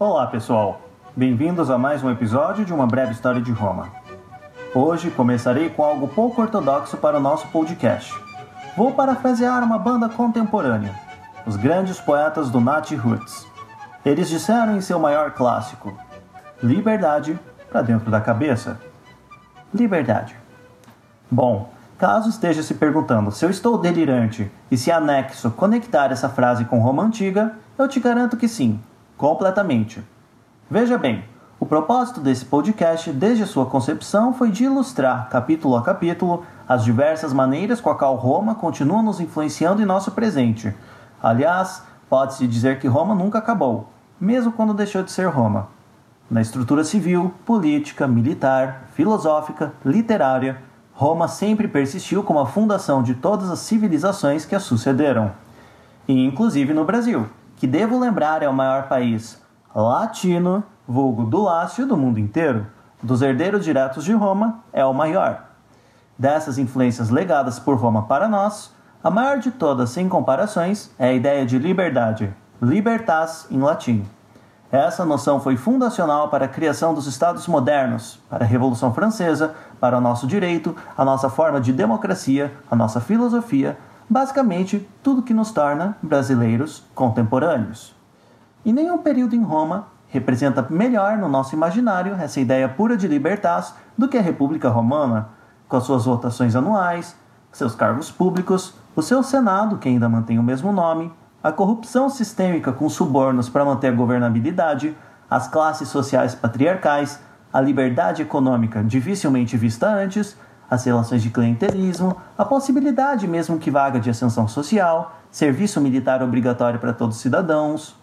Olá, pessoal. Bem-vindos a mais um episódio de uma breve história de Roma. Hoje começarei com algo pouco ortodoxo para o nosso podcast. Vou parafrasear uma banda contemporânea, os grandes poetas do Nat Roots. Eles disseram em seu maior clássico: Liberdade para dentro da cabeça. Liberdade. Bom, caso esteja se perguntando se eu estou delirante e se anexo conectar essa frase com Roma antiga, eu te garanto que sim, completamente. Veja bem, o propósito desse podcast, desde sua concepção, foi de ilustrar, capítulo a capítulo, as diversas maneiras com a qual Roma continua nos influenciando em nosso presente. Aliás, pode-se dizer que Roma nunca acabou, mesmo quando deixou de ser Roma. Na estrutura civil, política, militar, filosófica, literária, Roma sempre persistiu como a fundação de todas as civilizações que a sucederam. E inclusive no Brasil, que devo lembrar é o maior país latino vulgo do Lácio do mundo inteiro, dos herdeiros diretos de Roma, é o maior. Dessas influências legadas por Roma para nós, a maior de todas, sem comparações, é a ideia de liberdade, libertas em latim. Essa noção foi fundacional para a criação dos Estados modernos, para a Revolução Francesa, para o nosso direito, a nossa forma de democracia, a nossa filosofia, basicamente tudo que nos torna brasileiros contemporâneos. E nenhum período em Roma representa melhor no nosso imaginário essa ideia pura de libertas do que a República Romana, com as suas votações anuais, seus cargos públicos, o seu Senado, que ainda mantém o mesmo nome, a corrupção sistêmica com subornos para manter a governabilidade, as classes sociais patriarcais, a liberdade econômica dificilmente vista antes, as relações de clientelismo, a possibilidade, mesmo que vaga, de ascensão social, serviço militar obrigatório para todos os cidadãos.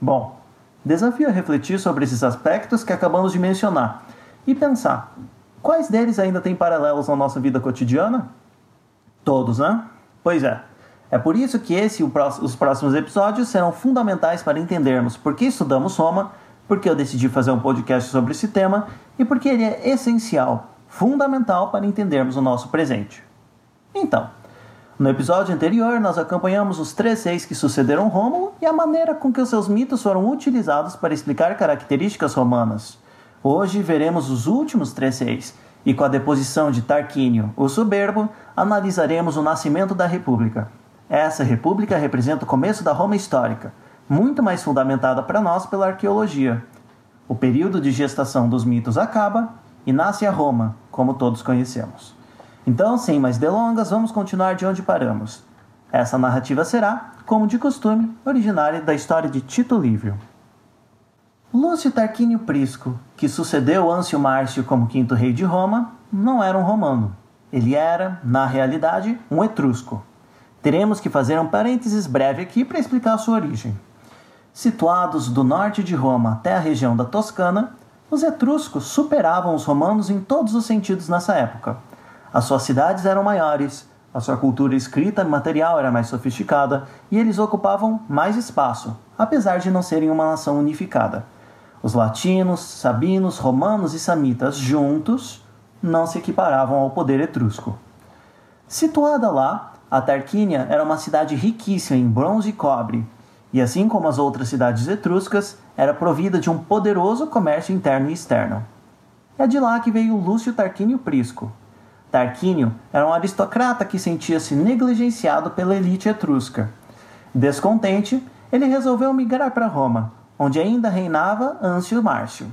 Bom, Desafio a refletir sobre esses aspectos que acabamos de mencionar e pensar: quais deles ainda têm paralelos na nossa vida cotidiana? Todos, né? Pois é. É por isso que esse e os próximos episódios serão fundamentais para entendermos por que estudamos Roma, por que eu decidi fazer um podcast sobre esse tema e por que ele é essencial, fundamental para entendermos o nosso presente. Então, no episódio anterior, nós acompanhamos os três reis que sucederam Rômulo e a maneira com que os seus mitos foram utilizados para explicar características romanas. Hoje veremos os últimos três reis e, com a deposição de Tarquínio, o soberbo, analisaremos o nascimento da República. Essa República representa o começo da Roma histórica, muito mais fundamentada para nós pela arqueologia. O período de gestação dos mitos acaba e nasce a Roma, como todos conhecemos. Então, sem mais delongas, vamos continuar de onde paramos. Essa narrativa será, como de costume, originária da história de Tito Livio. Lúcio Tarquínio Prisco, que sucedeu Ancio Márcio como quinto rei de Roma, não era um romano. Ele era, na realidade, um etrusco. Teremos que fazer um parênteses breve aqui para explicar sua origem. Situados do norte de Roma até a região da Toscana, os etruscos superavam os romanos em todos os sentidos nessa época as suas cidades eram maiores, a sua cultura escrita e material era mais sofisticada e eles ocupavam mais espaço, apesar de não serem uma nação unificada. Os latinos, sabinos, romanos e samitas juntos não se equiparavam ao poder etrusco. Situada lá, a Tarquínia era uma cidade riquíssima em bronze e cobre, e assim como as outras cidades etruscas, era provida de um poderoso comércio interno e externo. É de lá que veio Lúcio Tarquínio Prisco, Tarquínio era um aristocrata que sentia-se negligenciado pela elite etrusca. Descontente, ele resolveu migrar para Roma, onde ainda reinava Ancio Márcio.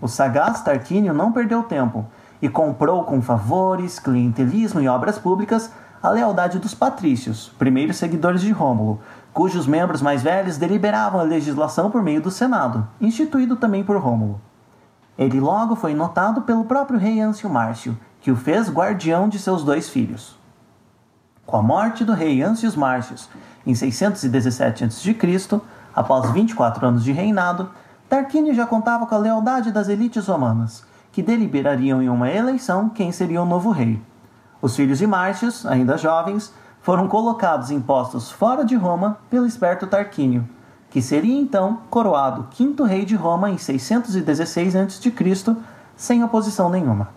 O sagaz Tarquínio não perdeu tempo e comprou com favores, clientelismo e obras públicas a lealdade dos patrícios, primeiros seguidores de Rômulo, cujos membros mais velhos deliberavam a legislação por meio do Senado, instituído também por Rômulo. Ele logo foi notado pelo próprio rei Ancio Márcio que o fez guardião de seus dois filhos. Com a morte do rei Ancius Márcios em 617 a.C., após 24 anos de reinado, Tarquínio já contava com a lealdade das elites romanas, que deliberariam em uma eleição quem seria o novo rei. Os filhos de Márcios, ainda jovens, foram colocados em postos fora de Roma pelo esperto Tarquínio, que seria então coroado quinto rei de Roma em 616 a.C., sem oposição nenhuma.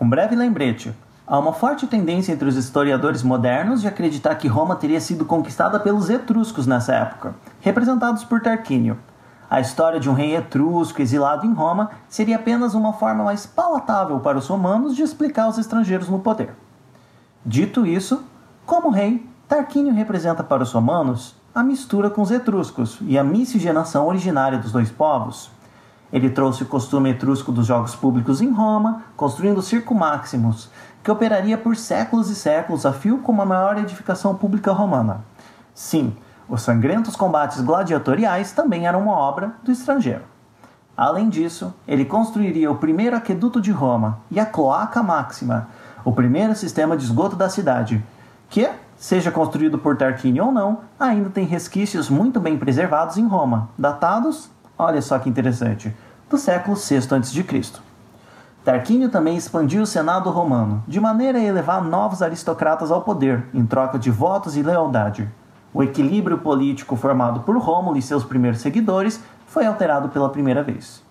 Um breve lembrete. Há uma forte tendência entre os historiadores modernos de acreditar que Roma teria sido conquistada pelos etruscos nessa época, representados por Tarquínio. a história de um rei etrusco exilado em Roma seria apenas uma forma mais palatável para os romanos de explicar os estrangeiros no poder. Dito isso, como rei, Tarquínio representa para os romanos a mistura com os etruscos e a miscigenação originária dos dois povos. Ele trouxe o costume etrusco dos jogos públicos em Roma, construindo o Circo Maximus, que operaria por séculos e séculos a fio como a maior edificação pública romana. Sim, os sangrentos combates gladiatoriais também eram uma obra do estrangeiro. Além disso, ele construiria o primeiro aqueduto de Roma e a Cloaca Máxima, o primeiro sistema de esgoto da cidade, que, seja construído por Tarquínio ou não, ainda tem resquícios muito bem preservados em Roma, datados, olha só que interessante, do século VI a.C. Tarquínio também expandiu o Senado romano, de maneira a elevar novos aristocratas ao poder, em troca de votos e lealdade. O equilíbrio político formado por Rômulo e seus primeiros seguidores foi alterado pela primeira vez.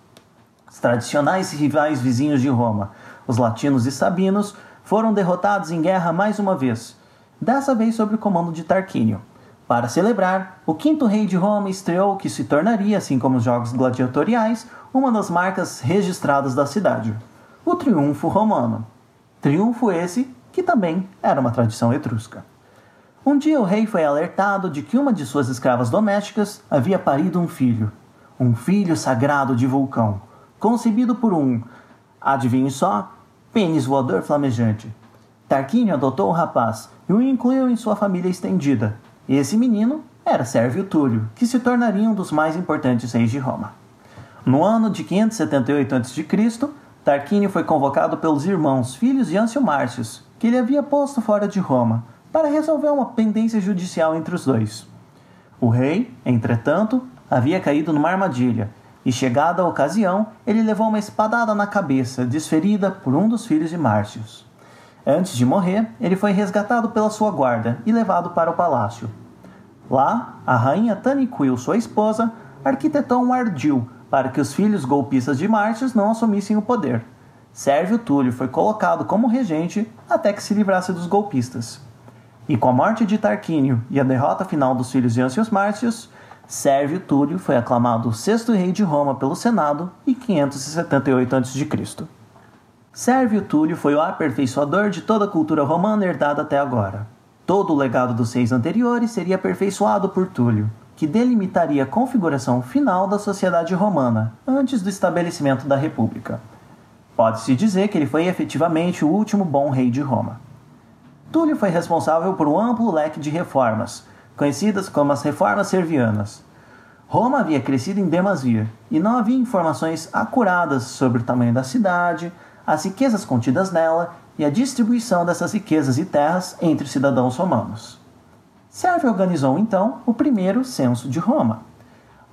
Os tradicionais rivais vizinhos de Roma, os latinos e sabinos, foram derrotados em guerra mais uma vez, dessa vez sob o comando de Tarquínio. Para celebrar, o quinto rei de Roma estreou o que se tornaria, assim como os jogos gladiatoriais, uma das marcas registradas da cidade: o triunfo romano. Triunfo esse que também era uma tradição etrusca. Um dia o rei foi alertado de que uma de suas escravas domésticas havia parido um filho, um filho sagrado de vulcão, concebido por um, adivinhe só, pênis voador flamejante. Tarquínio adotou o rapaz e o incluiu em sua família estendida. Esse menino era Sérvio Túlio, que se tornaria um dos mais importantes reis de Roma. No ano de 578 a.C., Tarquínio foi convocado pelos irmãos, filhos de Ancio Márcios, que ele havia posto fora de Roma, para resolver uma pendência judicial entre os dois. O rei, entretanto, havia caído numa armadilha, e chegada a ocasião, ele levou uma espadada na cabeça, desferida por um dos filhos de Márcios. Antes de morrer, ele foi resgatado pela sua guarda e levado para o palácio. Lá, a rainha Taniquil, sua esposa, arquitetou um ardil para que os filhos golpistas de Márcios não assumissem o poder. Sérvio Túlio foi colocado como regente até que se livrasse dos golpistas. E com a morte de Tarquínio e a derrota final dos filhos de Ancius Márcios, Sérvio Túlio foi aclamado sexto rei de Roma pelo Senado em 578 a.C. Sérvio Túlio foi o aperfeiçoador de toda a cultura romana herdada até agora. Todo o legado dos reis anteriores seria aperfeiçoado por Túlio, que delimitaria a configuração final da sociedade romana antes do estabelecimento da República. Pode-se dizer que ele foi efetivamente o último bom rei de Roma. Túlio foi responsável por um amplo leque de reformas, conhecidas como as reformas servianas. Roma havia crescido em demasia e não havia informações acuradas sobre o tamanho da cidade, as riquezas contidas nela e a distribuição dessas riquezas e terras entre cidadãos romanos. Sérvio organizou então o primeiro censo de Roma.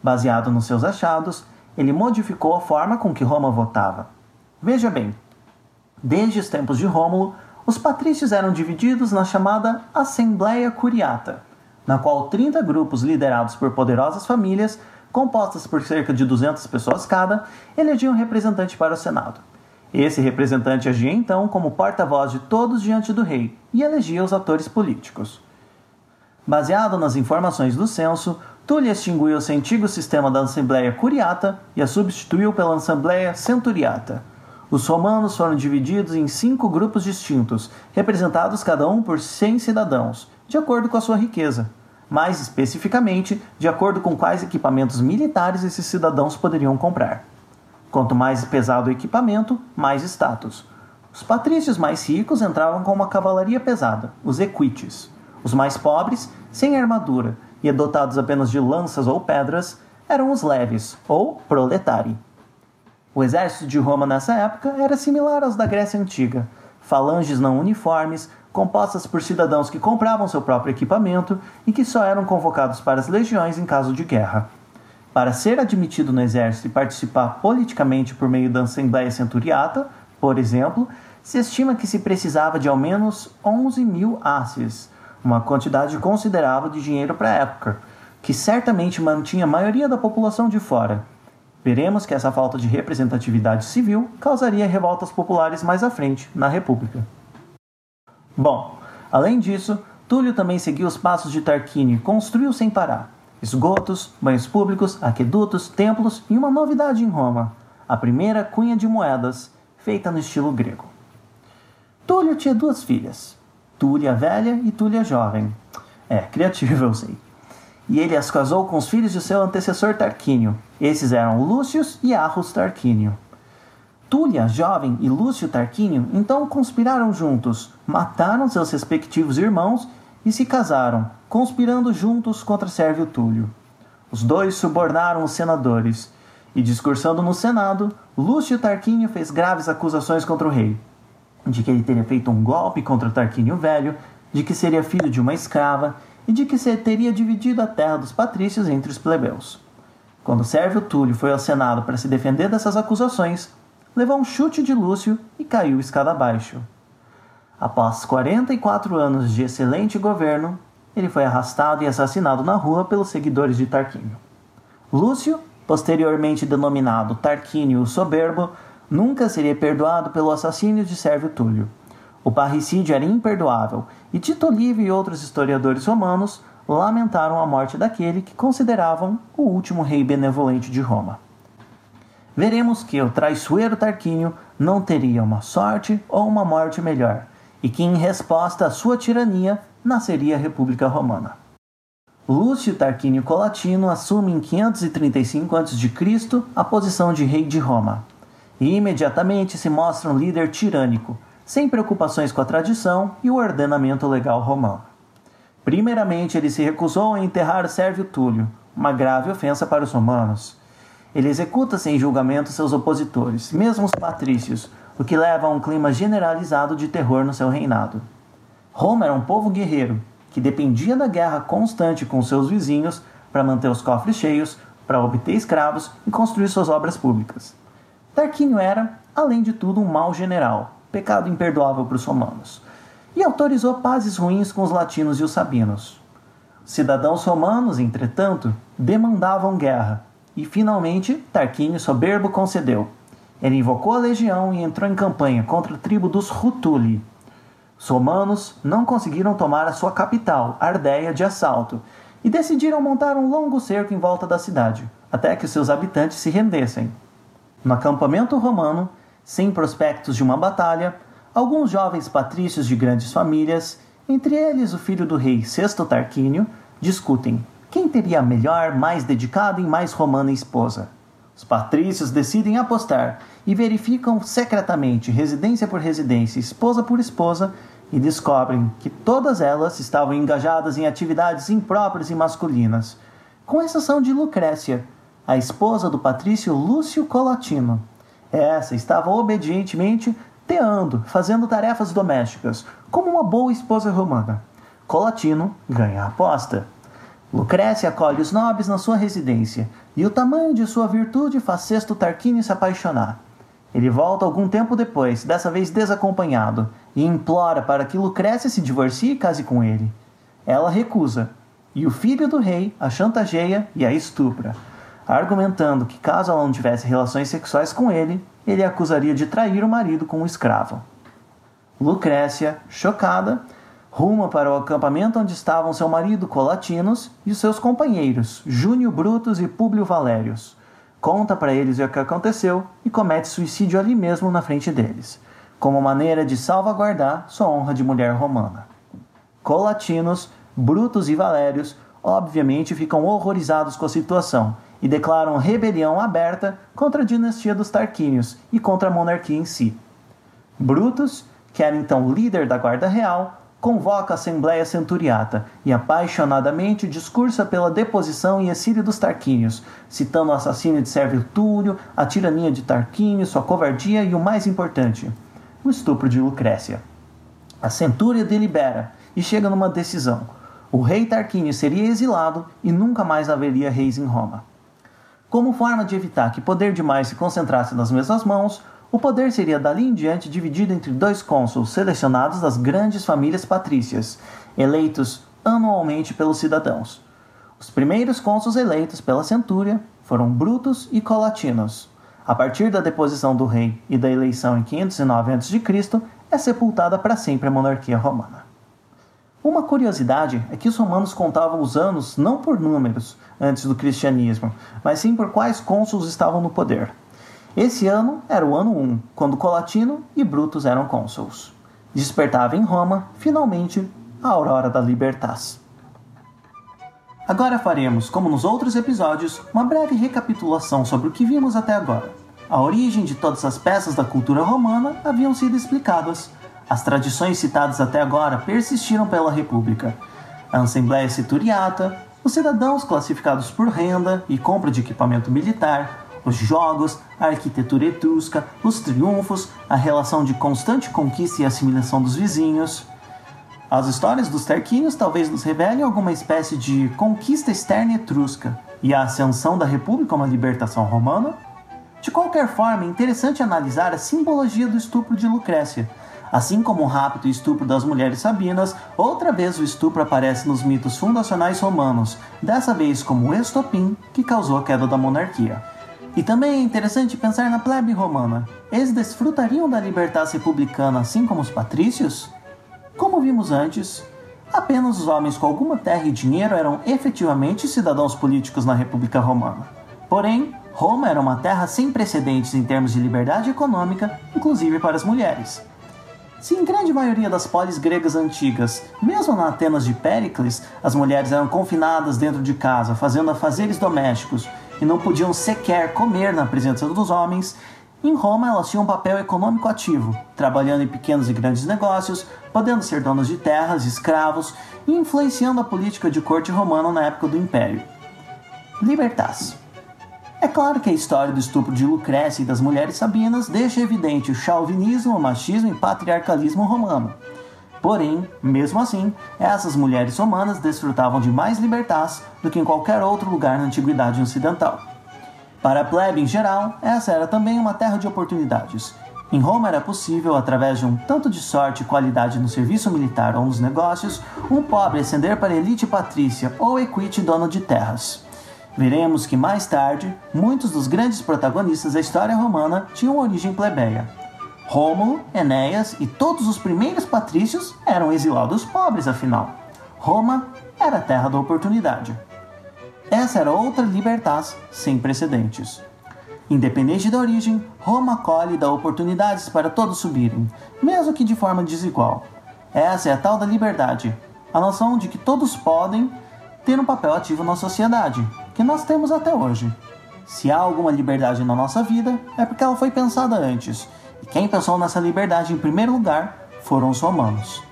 Baseado nos seus achados, ele modificou a forma com que Roma votava. Veja bem, desde os tempos de Rômulo, os patrícios eram divididos na chamada Assembleia Curiata, na qual 30 grupos liderados por poderosas famílias, compostas por cerca de 200 pessoas cada, elegiam um representante para o Senado. Esse representante agia então como porta-voz de todos diante do rei e elegia os atores políticos. Baseado nas informações do censo, Túlio extinguiu o antigo sistema da Assembleia Curiata e a substituiu pela Assembleia Centuriata. Os romanos foram divididos em cinco grupos distintos, representados cada um por 100 cidadãos, de acordo com a sua riqueza. Mais especificamente, de acordo com quais equipamentos militares esses cidadãos poderiam comprar. Quanto mais pesado o equipamento, mais status. Os patrícios mais ricos entravam com uma cavalaria pesada, os equites. Os mais pobres, sem armadura e dotados apenas de lanças ou pedras, eram os leves, ou proletari. O exército de Roma nessa época era similar aos da Grécia Antiga, falanges não uniformes, compostas por cidadãos que compravam seu próprio equipamento e que só eram convocados para as legiões em caso de guerra. Para ser admitido no exército e participar politicamente por meio da Assembleia Centuriata, por exemplo, se estima que se precisava de ao menos 11 mil asses, uma quantidade considerável de dinheiro para a época, que certamente mantinha a maioria da população de fora, Veremos que essa falta de representatividade civil causaria revoltas populares mais à frente, na República. Bom, além disso, Túlio também seguiu os passos de Tarquínio e construiu sem parar. Esgotos, banhos públicos, aquedutos, templos e uma novidade em Roma: a primeira cunha de moedas, feita no estilo grego. Túlio tinha duas filhas, Túlia velha e Túlia jovem. É, criativo eu sei. E ele as casou com os filhos de seu antecessor Tarquínio. Esses eram Lúcio e Arrus Tarquínio. Túlia, jovem, e Lúcio Tarquínio então conspiraram juntos, mataram seus respectivos irmãos e se casaram, conspirando juntos contra Sérvio Túlio. Os dois subornaram os senadores, e discursando no Senado, Lúcio Tarquínio fez graves acusações contra o rei, de que ele teria feito um golpe contra Tarquínio Velho, de que seria filho de uma escrava e de que se teria dividido a terra dos patrícios entre os plebeus. Quando Sérvio Túlio foi ao Senado para se defender dessas acusações, levou um chute de Lúcio e caiu escada abaixo. Após 44 anos de excelente governo, ele foi arrastado e assassinado na rua pelos seguidores de Tarquínio. Lúcio, posteriormente denominado Tarquínio o Soberbo, nunca seria perdoado pelo assassínio de Sérvio Túlio. O parricídio era imperdoável e Tito Livio e outros historiadores romanos lamentaram a morte daquele que consideravam o último rei benevolente de Roma veremos que o traiçoeiro Tarquínio não teria uma sorte ou uma morte melhor, e que, em resposta à sua tirania, nasceria a República Romana. Lúcio Tarquínio Colatino assume em 535 a.C. a posição de rei de Roma, e imediatamente se mostra um líder tirânico, sem preocupações com a tradição e o ordenamento legal romano. Primeiramente, ele se recusou a enterrar Sérvio Túlio, uma grave ofensa para os romanos, ele executa sem julgamento seus opositores, mesmo os patrícios, o que leva a um clima generalizado de terror no seu reinado. Roma era um povo guerreiro, que dependia da guerra constante com seus vizinhos para manter os cofres cheios, para obter escravos e construir suas obras públicas. Tarquínio era, além de tudo, um mau general, pecado imperdoável para os romanos, e autorizou pazes ruins com os latinos e os sabinos. Cidadãos romanos, entretanto, demandavam guerra, e finalmente, Tarquínio soberbo concedeu. Ele invocou a legião e entrou em campanha contra a tribo dos Rutuli. Os romanos não conseguiram tomar a sua capital, Ardéia, de assalto, e decidiram montar um longo cerco em volta da cidade, até que seus habitantes se rendessem. No acampamento romano, sem prospectos de uma batalha, alguns jovens patrícios de grandes famílias, entre eles o filho do rei Sexto Tarquínio, discutem quem teria a melhor, mais dedicada e mais romana esposa? Os patrícios decidem apostar e verificam secretamente, residência por residência, esposa por esposa, e descobrem que todas elas estavam engajadas em atividades impróprias e masculinas, com exceção de Lucrécia, a esposa do patrício Lúcio Colatino. Essa estava obedientemente teando, fazendo tarefas domésticas, como uma boa esposa romana. Colatino ganha a aposta. Lucrécia acolhe os nobres na sua residência, e o tamanho de sua virtude faz Sexto Tarquínio se apaixonar. Ele volta algum tempo depois, dessa vez desacompanhado, e implora para que Lucrécia se divorcie e case com ele. Ela recusa, e o filho do rei a chantageia e a estupra, argumentando que caso ela não tivesse relações sexuais com ele, ele a acusaria de trair o marido com um escravo. Lucrécia, chocada, ruma para o acampamento onde estavam seu marido Colatinos e seus companheiros, Júnio Brutus e Públio Valérios. Conta para eles o que aconteceu e comete suicídio ali mesmo na frente deles, como maneira de salvaguardar sua honra de mulher romana. Colatinos, Brutus e Valérios obviamente ficam horrorizados com a situação e declaram rebelião aberta contra a dinastia dos Tarquínios e contra a monarquia em si. Brutus, que era então líder da Guarda Real, convoca a Assembleia Centuriata e apaixonadamente discursa pela deposição e exílio dos Tarquínios, citando o assassínio de Sérvio Túlio, a tirania de Tarquínio, sua covardia e o mais importante, o estupro de Lucrécia. A Centúria delibera e chega numa decisão. O rei Tarquínio seria exilado e nunca mais haveria reis em Roma. Como forma de evitar que poder demais se concentrasse nas mesmas mãos, o poder seria dali em diante dividido entre dois cônsuls selecionados das grandes famílias patrícias, eleitos anualmente pelos cidadãos. Os primeiros cônsuls eleitos pela centúria foram Brutus e Colatinos. A partir da deposição do rei e da eleição em 509 a.C., é sepultada para sempre a monarquia romana. Uma curiosidade é que os romanos contavam os anos não por números antes do cristianismo, mas sim por quais cônsuls estavam no poder. Esse ano era o ano 1, quando Colatino e Brutus eram cônsuls. Despertava em Roma, finalmente, a aurora da libertas. Agora faremos, como nos outros episódios, uma breve recapitulação sobre o que vimos até agora. A origem de todas as peças da cultura romana haviam sido explicadas. As tradições citadas até agora persistiram pela República. A Assembleia Cituriata, os cidadãos classificados por renda e compra de equipamento militar, os jogos, a arquitetura etrusca, os triunfos, a relação de constante conquista e assimilação dos vizinhos. As histórias dos Tarquínios talvez nos revelem alguma espécie de conquista externa etrusca e a ascensão da República a uma libertação romana. De qualquer forma, é interessante analisar a simbologia do estupro de Lucrécia. Assim como o rapto e estupro das mulheres sabinas, outra vez o estupro aparece nos mitos fundacionais romanos, dessa vez como o estopim que causou a queda da monarquia. E também é interessante pensar na plebe romana. Eles desfrutariam da liberdade republicana assim como os patrícios? Como vimos antes, apenas os homens com alguma terra e dinheiro eram efetivamente cidadãos políticos na República Romana. Porém, Roma era uma terra sem precedentes em termos de liberdade econômica, inclusive para as mulheres. Se em grande maioria das polis gregas antigas, mesmo na Atenas de Péricles, as mulheres eram confinadas dentro de casa, fazendo afazeres domésticos e não podiam sequer comer na presença dos homens, em Roma elas tinham um papel econômico ativo, trabalhando em pequenos e grandes negócios, podendo ser donas de terras, escravos e influenciando a política de corte romana na época do Império. Libertas. É claro que a história do estupro de Lucrécia e das mulheres sabinas deixa evidente o chauvinismo, o machismo e patriarcalismo romano. Porém, mesmo assim, essas mulheres romanas desfrutavam de mais libertas do que em qualquer outro lugar na antiguidade ocidental. Para a plebe em geral, essa era também uma terra de oportunidades. Em Roma era possível, através de um tanto de sorte e qualidade no serviço militar ou nos negócios, um pobre ascender para elite patrícia ou equite dono de terras. Veremos que mais tarde, muitos dos grandes protagonistas da história romana tinham origem plebeia. Rômulo, Enéas e todos os primeiros patrícios eram exilados pobres, afinal. Roma era a terra da oportunidade. Essa era outra libertas sem precedentes. Independente da origem, Roma colhe e dá oportunidades para todos subirem, mesmo que de forma desigual. Essa é a tal da liberdade, a noção de que todos podem ter um papel ativo na sociedade, que nós temos até hoje. Se há alguma liberdade na nossa vida, é porque ela foi pensada antes quem pensou nessa liberdade em primeiro lugar foram os romanos.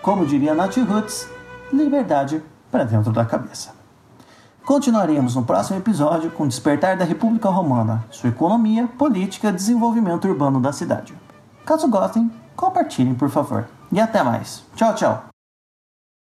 Como diria Nath Roots, liberdade para dentro da cabeça. Continuaremos no próximo episódio com o despertar da República Romana, sua economia, política e desenvolvimento urbano da cidade. Caso gostem, compartilhem por favor. E até mais. Tchau, tchau.